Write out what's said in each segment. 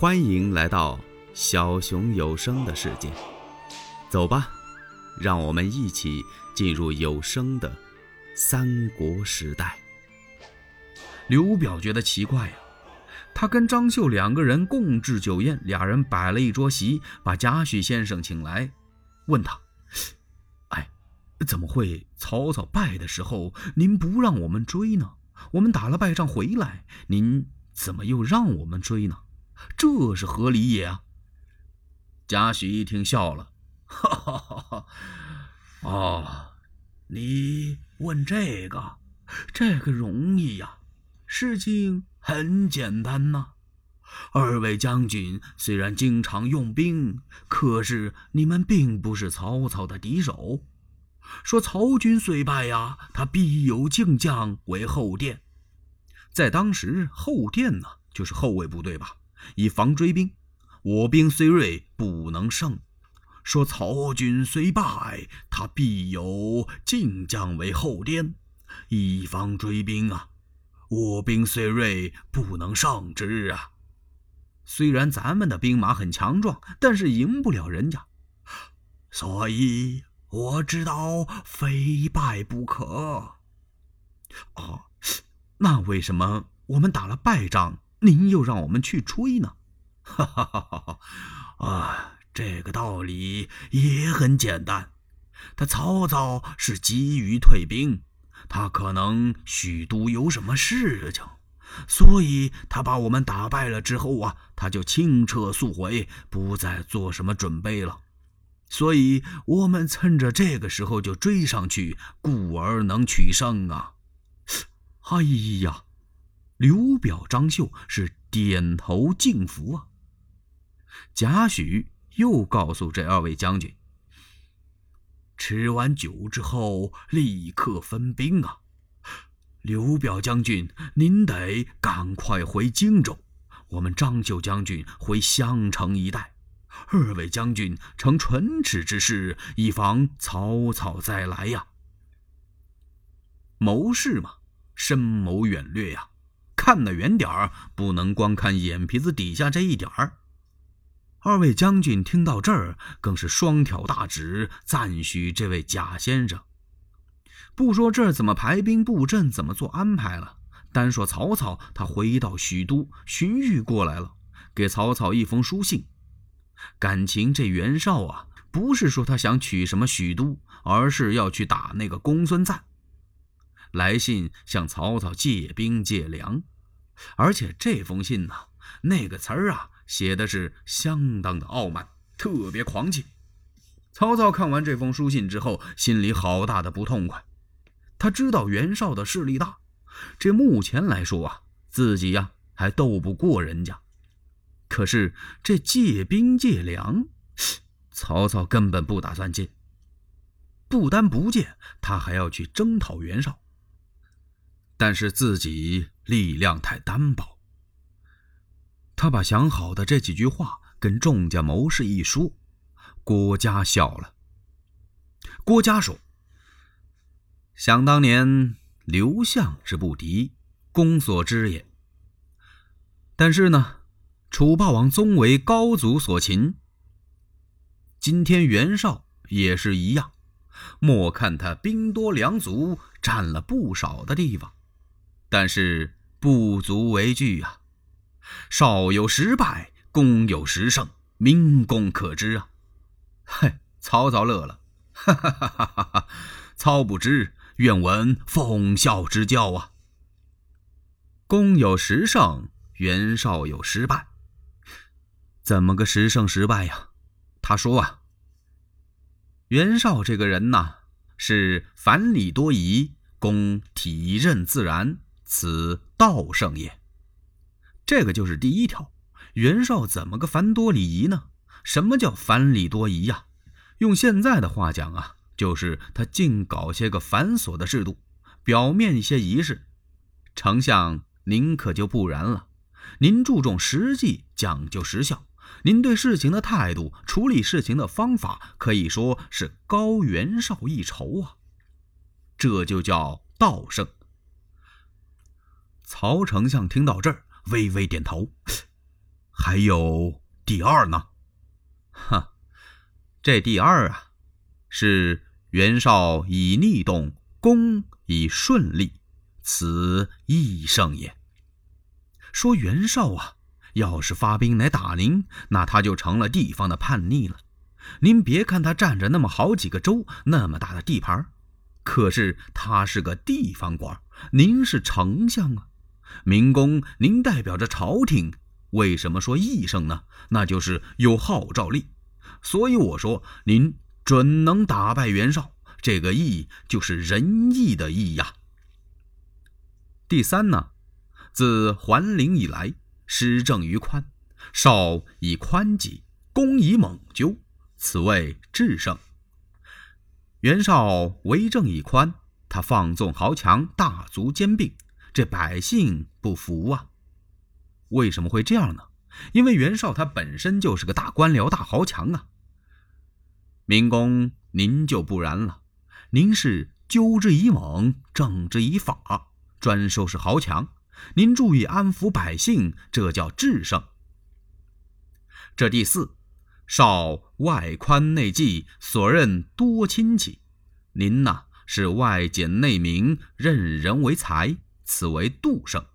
欢迎来到小熊有声的世界，走吧，让我们一起进入有声的三国时代。刘表觉得奇怪呀，他跟张绣两个人共置酒宴，俩人摆了一桌席，把贾诩先生请来，问他：“哎，怎么会曹操败的时候您不让我们追呢？我们打了败仗回来，您怎么又让我们追呢？”这是何理也啊！贾诩一听笑了，哈哈哈哈！哦，你问这个，这个容易呀，事情很简单呐。二位将军虽然经常用兵，可是你们并不是曹操的敌手。说曹军虽败呀，他必有劲将为后殿。在当时，后殿呢，就是后卫部队吧。以防追兵，我兵虽锐，不能胜。说曹军虽败，他必有晋将为后殿，以防追兵啊。我兵虽锐，不能胜之啊。虽然咱们的兵马很强壮，但是赢不了人家，所以我知道非败不可。哦，那为什么我们打了败仗？您又让我们去吹呢？哈哈哈哈哈！啊，这个道理也很简单。他曹操是急于退兵，他可能许都有什么事情，所以他把我们打败了之后啊，他就轻车速回，不再做什么准备了。所以我们趁着这个时候就追上去，故而能取胜啊！哎呀！刘表、张绣是点头敬服啊。贾诩又告诉这二位将军：“吃完酒之后，立刻分兵啊！刘表将军，您得赶快回荆州；我们张绣将军回襄城一带。二位将军成唇齿之事，以防曹操再来呀。谋士嘛，深谋远略呀。”看得远点儿，不能光看眼皮子底下这一点儿。二位将军听到这儿，更是双挑大指，赞许这位贾先生。不说这儿怎么排兵布阵，怎么做安排了，单说曹操，他回到许都荀彧过来了，给曹操一封书信。感情这袁绍啊，不是说他想取什么许都，而是要去打那个公孙瓒。来信向曹操借兵借粮。而且这封信呢，那个词儿啊，写的是相当的傲慢，特别狂气。曹操看完这封书信之后，心里好大的不痛快。他知道袁绍的势力大，这目前来说啊，自己呀还斗不过人家。可是这借兵借粮，曹操根本不打算借。不单不借，他还要去征讨袁绍。但是自己力量太单薄，他把想好的这几句话跟众家谋士一说，郭嘉笑了。郭嘉说：“想当年刘项之不敌，公所知也。但是呢，楚霸王宗为高祖所擒。今天袁绍也是一样，莫看他兵多粮足，占了不少的地方。”但是不足为惧啊！少有十败，公有十胜，明公可知啊！嘿，曹操乐了，哈哈哈哈哈！操不知，愿闻奉孝之教啊！公有十胜，袁绍有十败，怎么个十胜十败呀？他说啊，袁绍这个人呐，是繁礼多疑，公体任自然。此道圣也。这个就是第一条。袁绍怎么个繁多礼仪呢？什么叫繁礼多仪呀？用现在的话讲啊，就是他净搞些个繁琐的制度，表面一些仪式。丞相您可就不然了，您注重实际，讲究实效。您对事情的态度，处理事情的方法，可以说是高袁绍一筹啊。这就叫道圣。曹丞相听到这儿，微微点头：“ 还有第二呢？哈，这第二啊，是袁绍以逆动，攻以顺利，此亦胜也。说袁绍啊，要是发兵来打您，那他就成了地方的叛逆了。您别看他占着那么好几个州，那么大的地盘，可是他是个地方官，您是丞相啊。明公，您代表着朝廷，为什么说义胜呢？那就是有号召力。所以我说，您准能打败袁绍。这个义就是仁义的义呀。第三呢，自桓灵以来，施政于宽，绍以宽己，公以猛究，此谓制胜。袁绍为政以宽，他放纵豪强，大族兼并。这百姓不服啊！为什么会这样呢？因为袁绍他本身就是个大官僚、大豪强啊。明公您就不然了，您是纠之以猛，正之以法，专收拾豪强。您注意安抚百姓，这叫制胜。这第四，绍外宽内济，所任多亲戚。您呐是外简内明，任人为才。此为杜胜。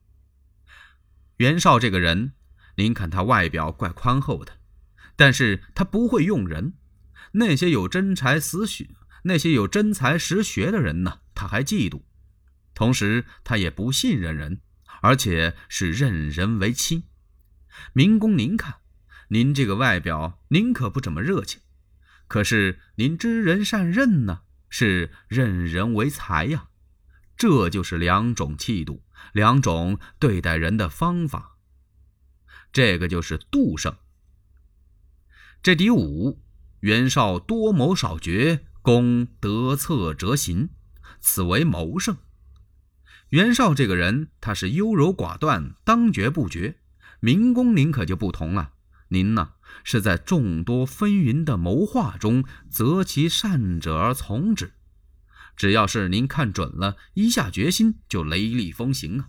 袁绍这个人，您看他外表怪宽厚的，但是他不会用人。那些有真才实学、那些有真才实学的人呢，他还嫉妒。同时，他也不信任人，而且是任人为亲。明公，您看，您这个外表，您可不怎么热情。可是您知人善任呢，是任人为才呀。这就是两种气度，两种对待人的方法。这个就是度胜。这第五，袁绍多谋少决，攻得策折行，此为谋胜。袁绍这个人，他是优柔寡断，当决不决。明公您可就不同了，您呢是在众多纷纭的谋划中，择其善者而从之。只要是您看准了，一下决心就雷厉风行啊！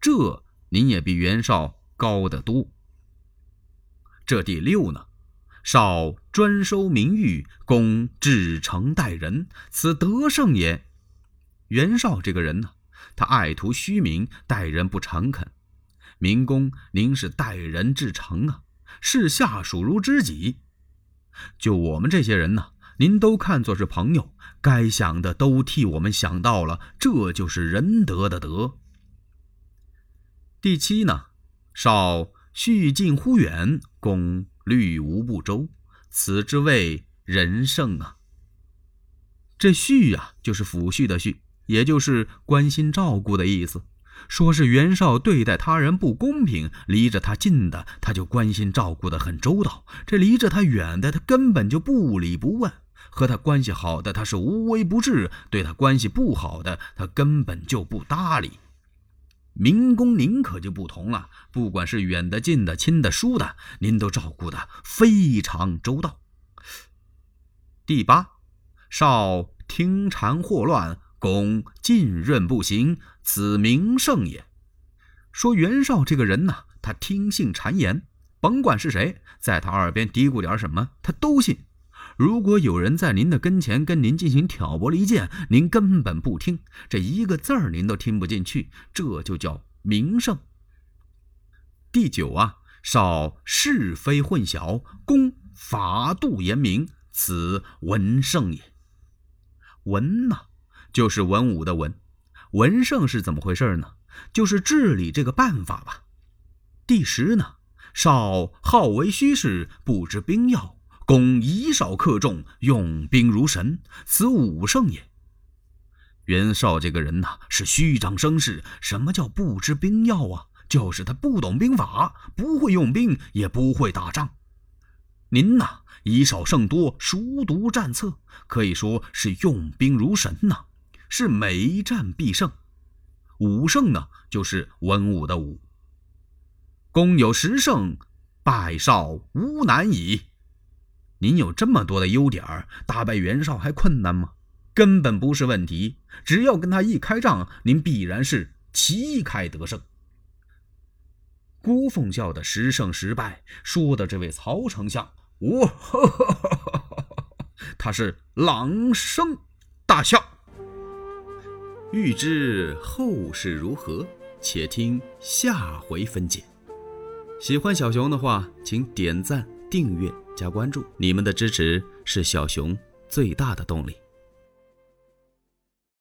这您也比袁绍高得多。这第六呢，绍专收名誉，公至诚待人，此德胜也。袁绍这个人呢，他爱图虚名，待人不诚恳。明公，您是待人至诚啊，视下属如知己。就我们这些人呢，您都看作是朋友。该想的都替我们想到了，这就是仁德的德。第七呢，少续近忽远，公虑无不周，此之谓仁圣啊。这续呀，就是抚恤的恤，也就是关心照顾的意思。说是袁绍对待他人不公平，离着他近的他就关心照顾的很周到，这离着他远的他根本就不理不问。和他关系好的，他是无微不至；对他关系不好的，他根本就不搭理。明公您可就不同了，不管是远的、近的、亲的、疏的，您都照顾的非常周到。第八，少听谗惑乱，公浸润不行，此名胜也。说袁绍这个人呢，他听信谗言，甭管是谁在他耳边嘀咕点什么，他都信。如果有人在您的跟前跟您进行挑拨离间，您根本不听，这一个字儿您都听不进去，这就叫名胜。第九啊，少是非混淆，公法度严明，此文圣也。文呐，就是文武的文，文圣是怎么回事呢？就是治理这个办法吧。第十呢，少好为虚事，不知兵要。公以少克众，用兵如神，此武圣也。袁绍这个人呐，是虚张声势。什么叫不知兵要啊？就是他不懂兵法，不会用兵，也不会打仗。您呐，以少胜多，熟读战策，可以说是用兵如神呐，是每战必胜。武圣呢，就是文武的武。公有十胜，败少无难矣。您有这么多的优点儿，打败袁绍还困难吗？根本不是问题。只要跟他一开仗，您必然是旗开得胜。孤奉孝的十胜十败，说的这位曹丞相，哇，他是朗声大笑。欲知后事如何，且听下回分解。喜欢小熊的话，请点赞、订阅、加关注，你们的支持是小熊最大的动力。